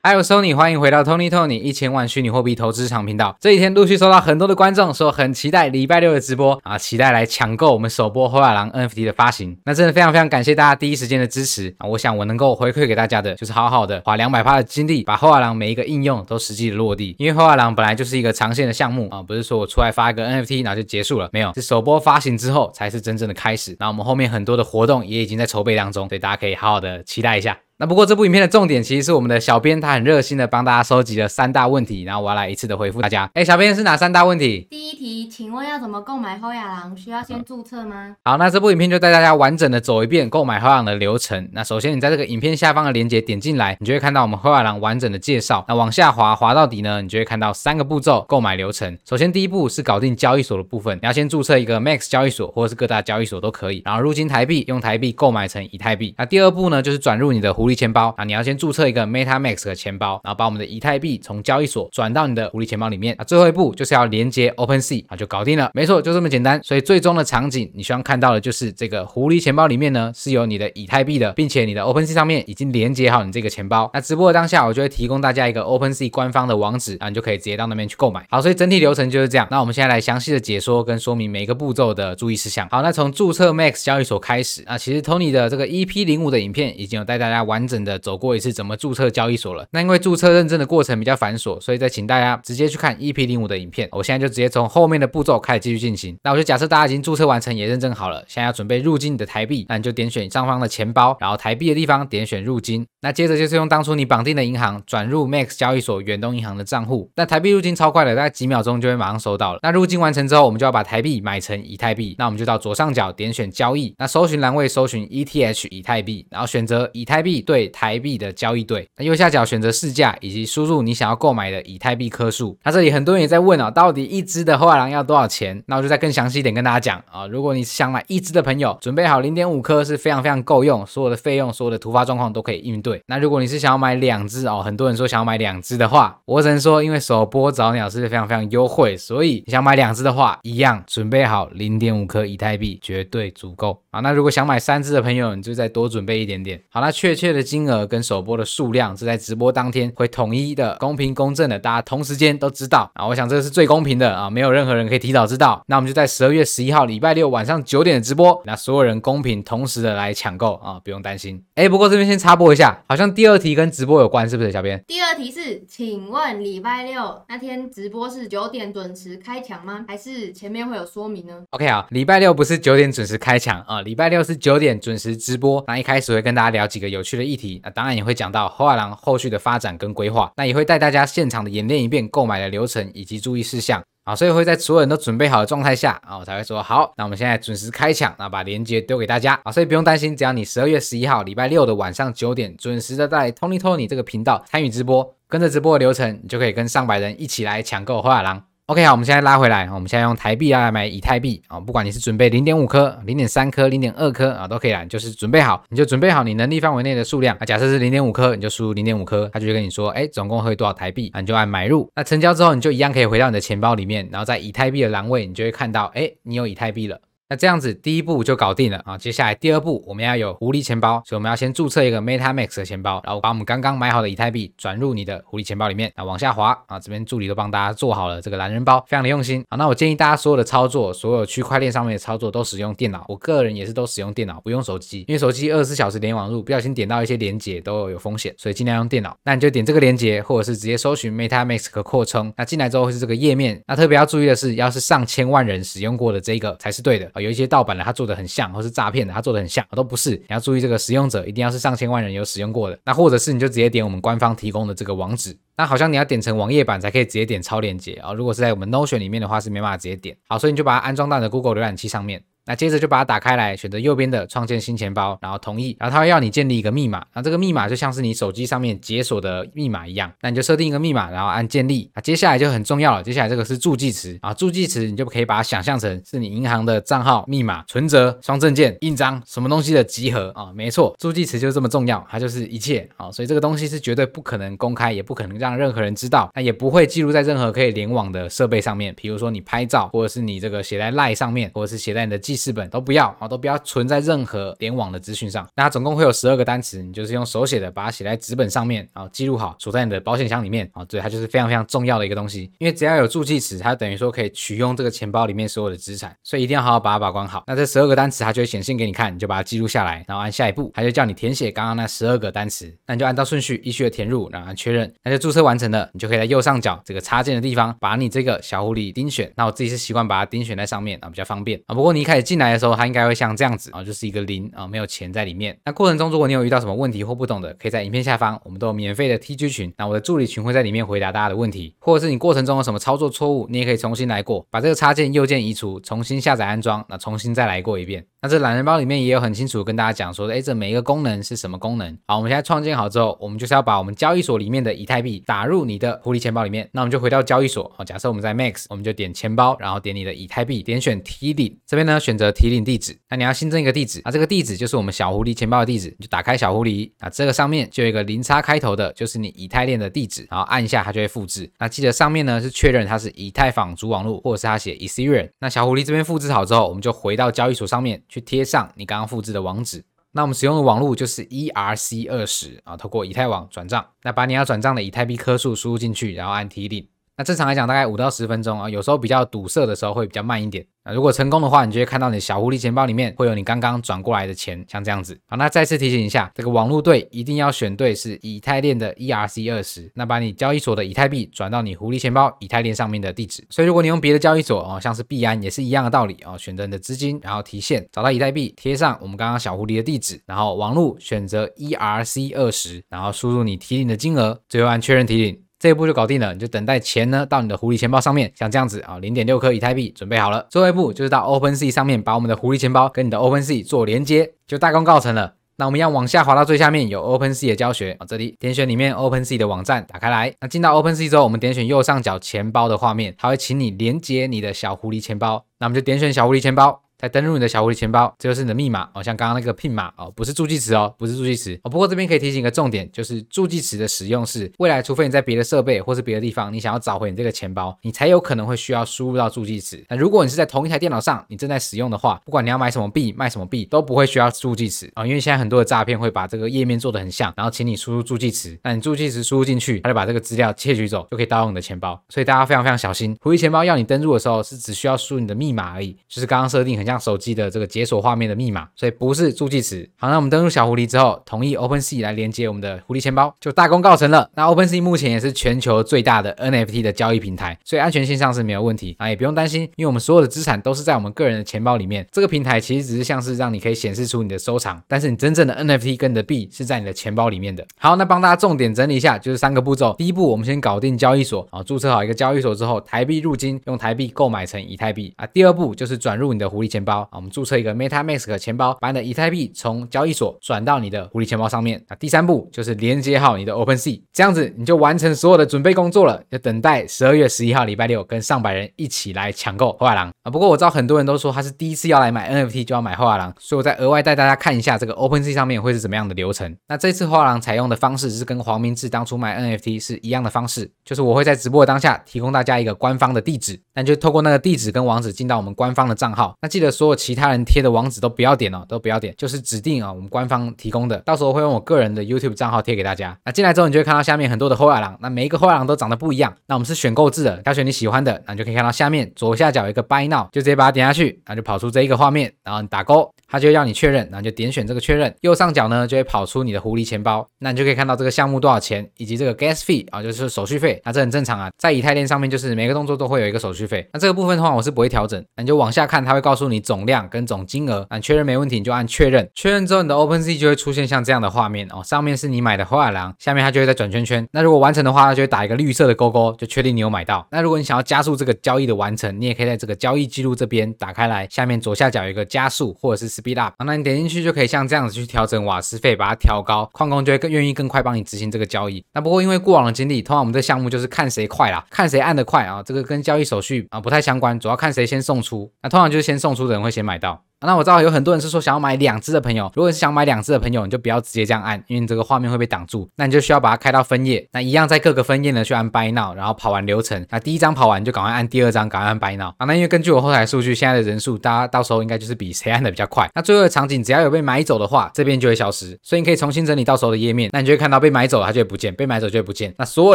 嗨，我是 Tony，欢迎回到 Tony Tony 一千万虚拟货币投资市场频道。这几天陆续收到很多的观众说很期待礼拜六的直播啊，期待来抢购我们首波后亚郎 NFT 的发行。那真的非常非常感谢大家第一时间的支持啊！我想我能够回馈给大家的就是好好的花两百趴的精力，把后亚郎每一个应用都实际的落地。因为后亚郎本来就是一个长线的项目啊，不是说我出来发一个 NFT 然后就结束了，没有，是首波发行之后才是真正的开始。那我们后面很多的活动也已经在筹备当中，所以大家可以好好的期待一下。那不过这部影片的重点其实是我们的小编，他很热心的帮大家收集了三大问题，然后我要来一次的回复大家。哎，小编是哪三大问题？第一题，请问要怎么购买后亚郎？需要先注册吗？好，那这部影片就带大家完整的走一遍购买后亚郎的流程。那首先你在这个影片下方的链接点进来，你就会看到我们后亚郎完整的介绍。那往下滑，滑到底呢，你就会看到三个步骤购买流程。首先第一步是搞定交易所的部分，你要先注册一个 Max 交易所或者是各大交易所都可以，然后入金台币，用台币购买成以太币。那第二步呢，就是转入你的狐狸钱包啊，你要。先注册一个 MetaMask 的钱包，然后把我们的以太币从交易所转到你的狐狸钱包里面。那最后一步就是要连接 OpenSea，啊就搞定了。没错，就这么简单。所以最终的场景，你希望看到的就是这个狐狸钱包里面呢是有你的以太币的，并且你的 OpenSea 上面已经连接好你这个钱包。那直播的当下，我就会提供大家一个 OpenSea 官方的网址，啊，你就可以直接到那边去购买。好，所以整体流程就是这样。那我们现在来详细的解说跟说明每一个步骤的注意事项。好，那从注册 Max 交易所开始，啊，其实 Tony 的这个 EP 零五的影片已经有带大家完完整的走过一次怎么注册。交易所了，那因为注册认证的过程比较繁琐，所以再请大家直接去看 EP 零五的影片。我现在就直接从后面的步骤开始继续进行。那我就假设大家已经注册完成，也认证好了，现在要准备入金你的台币，那你就点选上方的钱包，然后台币的地方点选入金。那接着就是用当初你绑定的银行转入 Max 交易所远东银行的账户。那台币入金超快的，大概几秒钟就会马上收到了。那入金完成之后，我们就要把台币买成以太币。那我们就到左上角点选交易，那搜寻栏位搜寻 ETH 以太币，然后选择以太币对台币的交易对。那右下角选择市价以及输入你想要购买的以太币颗数。那这里很多人也在问啊，到底一支的后亚郎要多少钱？那我就再更详细一点跟大家讲啊。如果你想买一支的朋友，准备好零点五颗是非常非常够用，所有的费用、所有的突发状况都可以应对。那如果你是想要买两支哦，很多人说想要买两支的话，我只能说因为首波早鸟是非常非常优惠，所以你想买两支的话，一样准备好零点五颗以太币绝对足够啊。那如果想买三支的朋友，你就再多准备一点点。好，那确切的金额跟首播的数量是在直播当天会统一的、公平公正的，大家同时间都知道啊。我想这个是最公平的啊，没有任何人可以提早知道。那我们就在十二月十一号礼拜六晚上九点的直播，那所有人公平同时的来抢购啊，不用担心。哎，不过这边先插播一下，好像第二题跟直播有关，是不是？小编，第二题是，请问礼拜六那天直播是九点准时开抢吗？还是前面会有说明呢？OK 啊，礼拜六不是九点准时开抢啊，礼拜六是九点准时直播。那一开始会跟大家聊几个有趣的议题，那当然也会讲到后亚郎后续的发展跟规划。那也会带大家现场的演练一遍购买的流程以及注意事项啊，所以会在所有人都准备好的状态下啊，我才会说好。那我们现在准时开抢，那把链接丢给大家啊，所以不用担心，只要你十二月十一号礼拜六的晚上九点准时的在 Tony Tony 这个频道参与直播，跟着直播的流程，你就可以跟上百人一起来抢购后亚郎。OK，好，我们现在拉回来，我们现在用台币来买以太币啊，不管你是准备零点五颗、零点三颗、零点二颗啊，都可以啦，就是准备好，你就准备好你能力范围内的数量。啊假设是零点五颗，你就输入零点五颗，他就会跟你说，哎，总共会多少台币啊？你就按买入。那成交之后，你就一样可以回到你的钱包里面，然后在以太币的栏位，你就会看到，哎，你有以太币了。那这样子，第一步就搞定了啊！接下来第二步，我们要有狐狸钱包，所以我们要先注册一个 MetaMask 的钱包，然后把我们刚刚买好的以太币转入你的狐狸钱包里面。那往下滑啊，这边助理都帮大家做好了这个懒人包，非常的用心啊。那我建议大家所有的操作，所有区块链上面的操作都使用电脑，我个人也是都使用电脑，不用手机，因为手机二十四小时连网路，不小心点到一些连接都有风险，所以尽量用电脑。那你就点这个连接，或者是直接搜寻 MetaMask 扩充。那进来之后会是这个页面。那特别要注意的是，要是上千万人使用过的这个才是对的有一些盗版的它。做的很像，或是诈骗的，它做的很像，都不是。你要注意这个使用者一定要是上千万人有使用过的，那或者是你就直接点我们官方提供的这个网址，那好像你要点成网页版才可以直接点超链接啊。如果是在我们 Notion 里面的话是没办法直接点。好，所以你就把它安装到你的 Google 浏览器上面。那接着就把它打开来，选择右边的创建新钱包，然后同意，然后它会要你建立一个密码，那这个密码就像是你手机上面解锁的密码一样，那你就设定一个密码，然后按建立。那接下来就很重要了，接下来这个是助记词啊，助记词你就可以把它想象成是你银行的账号、密码、存折、双证件、印章什么东西的集合啊，没错，助记词就这么重要，它就是一切啊，所以这个东西是绝对不可能公开，也不可能让任何人知道，那也不会记录在任何可以联网的设备上面，比如说你拍照，或者是你这个写在 LINE 上面，或者是写在你的记事本都不要啊，都不要存在任何联网的资讯上。那它总共会有十二个单词，你就是用手写的把它写在纸本上面啊，记录好，锁在你的保险箱里面啊。对，它就是非常非常重要的一个东西，因为只要有助记词，它等于说可以取用这个钱包里面所有的资产，所以一定要好好把它把关好。那这十二个单词它就会显现给你看，你就把它记录下来，然后按下一步，它就叫你填写刚刚那十二个单词，那你就按照顺序依序的填入，然后按确认，那就注册完成了，你就可以在右上角这个插件的地方把你这个小狐狸钉选。那我自己是习惯把它钉选在上面啊，比较方便啊。不过你一开始进来的时候，它应该会像这样子啊，就是一个零啊，没有钱在里面。那过程中如果你有遇到什么问题或不懂的，可以在影片下方，我们都有免费的 TG 群，那我的助理群会在里面回答大家的问题，或者是你过程中有什么操作错误，你也可以重新来过，把这个插件右键移除，重新下载安装，那重新再来过一遍。那这懒人包里面也有很清楚跟大家讲说，哎，这每一个功能是什么功能？好，我们现在创建好之后，我们就是要把我们交易所里面的以太币打入你的狐狸钱包里面。那我们就回到交易所，好，假设我们在 Max，我们就点钱包，然后点你的以太币，点选提领，这边呢选择提领地址。那你要新增一个地址，那这个地址就是我们小狐狸钱包的地址，你就打开小狐狸，那这个上面就有一个零叉开头的，就是你以太链的地址，然后按一下它就会复制。那记得上面呢是确认它是以太坊主网络，或者是它写 Ethereum。那小狐狸这边复制好之后，我们就回到交易所上面去贴上你。刚刚复制的网址，那我们使用的网络就是 ERC 二十啊，透过以太网转账，那把你要转账的以太币颗数输入进去，然后按提领。那正常来讲，大概五到十分钟啊，有时候比较堵塞的时候会比较慢一点。那如果成功的话，你就会看到你小狐狸钱包里面会有你刚刚转过来的钱，像这样子。好，那再次提醒一下，这个网络对一定要选对是以太链的 ERC 二十，那把你交易所的以太币转到你狐狸钱包以太链上面的地址。所以如果你用别的交易所哦，像是币安也是一样的道理哦，选择你的资金，然后提现，找到以太币，贴上我们刚刚小狐狸的地址，然后网络选择 ERC 二十，然后输入你提领的金额，最后按确认提领。这一步就搞定了，你就等待钱呢到你的狐狸钱包上面，像这样子啊，零点六颗以太币准备好了。最后一步就是到 OpenSea 上面把我们的狐狸钱包跟你的 OpenSea 做连接，就大功告成了。那我们要往下滑到最下面有 OpenSea 的教学啊，这里点选里面 OpenSea 的网站，打开来。那进到 OpenSea 之后，我们点选右上角钱包的画面，它会请你连接你的小狐狸钱包。那我们就点选小狐狸钱包。再登入你的小狐狸钱包，这就是你的密码哦，像刚刚那个 PIN 码哦，不是助记词哦，不是助记词哦。不过这边可以提醒一个重点，就是助记词的使用是未来，除非你在别的设备或是别的地方，你想要找回你这个钱包，你才有可能会需要输入到助记词。那如果你是在同一台电脑上，你正在使用的话，不管你要买什么币、卖什么币，都不会需要助记词啊，因为现在很多的诈骗会把这个页面做得很像，然后请你输入助记词，那你助记词输入进去，他就把这个资料窃取走，就可以盗用你的钱包。所以大家非常非常小心，狐狸钱包要你登录的时候，是只需要输你的密码而已，就是刚刚设定很像手机的这个。解锁画面的密码，所以不是助记词。好，那我们登录小狐狸之后，同意 OpenSea 来连接我们的狐狸钱包，就大功告成了。那 OpenSea 目前也是全球最大的 NFT 的交易平台，所以安全性上是没有问题啊，也不用担心，因为我们所有的资产都是在我们个人的钱包里面。这个平台其实只是像是让你可以显示出你的收藏，但是你真正的 NFT 跟你的币是在你的钱包里面的。好，那帮大家重点整理一下，就是三个步骤。第一步，我们先搞定交易所啊，注册好一个交易所之后，台币入金，用台币购买成以太币啊。第二步就是转入你的狐狸钱钱包啊，我们注册一个 MetaMask。钱包把你的以太币从交易所转到你的狐狸钱包上面。那第三步就是连接好你的 OpenSea，这样子你就完成所有的准备工作了，就等待十二月十一号礼拜六跟上百人一起来抢购后海狼啊。不过我知道很多人都说他是第一次要来买 NFT 就要买后海狼，所以我再额外带大家看一下这个 OpenSea 上面会是怎么样的流程。那这次后海狼采用的方式是跟黄明志当初买 NFT 是一样的方式，就是我会在直播的当下提供大家一个官方的地址，那就透过那个地址跟网址进到我们官方的账号。那记得所有其他人贴的网址都不要点哦，都不要点，就是指定啊，我们官方提供的，到时候会用我个人的 YouTube 账号贴给大家。那进来之后，你就会看到下面很多的后海狼，那每一个后海狼都长得不一样。那我们是选购制的，挑选你喜欢的，那你就可以看到下面左下角有一个 Buy Now，就直接把它点下去，然后就跑出这一个画面，然后你打勾，它就要你确认，然后就点选这个确认。右上角呢就会跑出你的狐狸钱包，那你就可以看到这个项目多少钱，以及这个 Gas Fee 啊，就是手续费。那这很正常啊，在以太链上面就是每个动作都会有一个手续费。那这个部分的话，我是不会调整，那你就往下看，它会告诉你总量跟总金额。按确认没问题，你就按确认。确认之后，你的 OpenSea 就会出现像这样的画面哦，上面是你买的画廊，下面它就会在转圈圈。那如果完成的话，它就会打一个绿色的勾勾，就确定你有买到。那如果你想要加速这个交易的完成，你也可以在这个交易记录这边打开来，下面左下角有一个加速或者是 Speed Up，那你点进去就可以像这样子去调整瓦斯费，把它调高，矿工就会更愿意更快帮你执行这个交易。那不过因为过往的经历，通常我们这项目就是看谁快啦，看谁按得快啊，这个跟交易手续啊不太相关，主要看谁先送出。那通常就是先送出有人会先买到。那我知道有很多人是说想要买两只的朋友，如果是想买两只的朋友，你就不要直接这样按，因为你这个画面会被挡住。那你就需要把它开到分页，那一样在各个分页呢去按 Buy Now，然后跑完流程。那第一张跑完就赶快按第二张，赶快按 Buy Now。啊，那因为根据我后台数据，现在的人数大家到时候应该就是比谁按的比较快。那最后的场景只要有被买走的话，这边就会消失，所以你可以重新整理到时候的页面。那你就会看到被买走了，它就会不见；被买走就会不见。那所有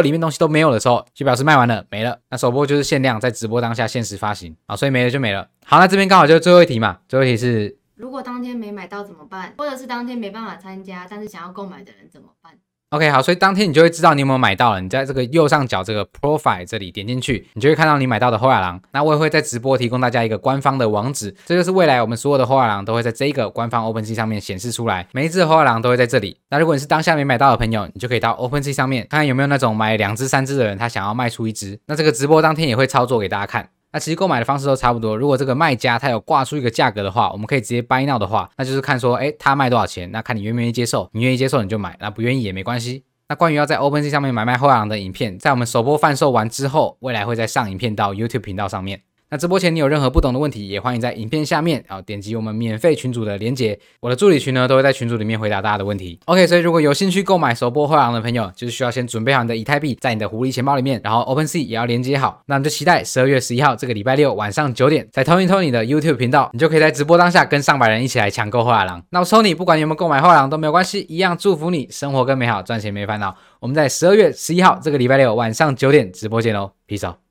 里面东西都没有的时候，就表示卖完了，没了。那首播就是限量，在直播当下限时发行啊，所以没了就没了。好，那这边刚好就是最后一题嘛，最后一题是。如果当天没买到怎么办？或者是当天没办法参加，但是想要购买的人怎么办？OK，好，所以当天你就会知道你有没有买到了。你在这个右上角这个 Profile 这里点进去，你就会看到你买到的后亚郎。那我也会在直播提供大家一个官方的网址，这就是未来我们所有的后亚郎都会在这个官方 OpenSea 上面显示出来，每一只的后亚郎都会在这里。那如果你是当下没买到的朋友，你就可以到 OpenSea 上面看看有没有那种买两只、三只的人，他想要卖出一只。那这个直播当天也会操作给大家看。那其实购买的方式都差不多。如果这个卖家他有挂出一个价格的话，我们可以直接 buy now 的话，那就是看说，哎，他卖多少钱？那看你愿不愿意接受。你愿意接受你就买，那不愿意也没关系。那关于要在 OpenSea 上面买卖后浪的影片，在我们首播贩售完之后，未来会再上影片到 YouTube 频道上面。那直播前你有任何不懂的问题，也欢迎在影片下面啊点击我们免费群组的链接，我的助理群呢都会在群组里面回答大家的问题。OK，所以如果有兴趣购买首播后亚郎的朋友，就是需要先准备好你的以太币在你的狐狸钱包里面，然后 OpenSea 也要连接好。那我们就期待十二月十一号这个礼拜六晚上九点，在 Tony Tony 的 YouTube 频道，你就可以在直播当下跟上百人一起来抢购后亚郎。那我 Tony 不管你有没有购买后亚郎都没有关系，一样祝福你生活更美好，赚钱没烦恼。我们在十二月十一号这个礼拜六晚上九点直播见喽，Peace。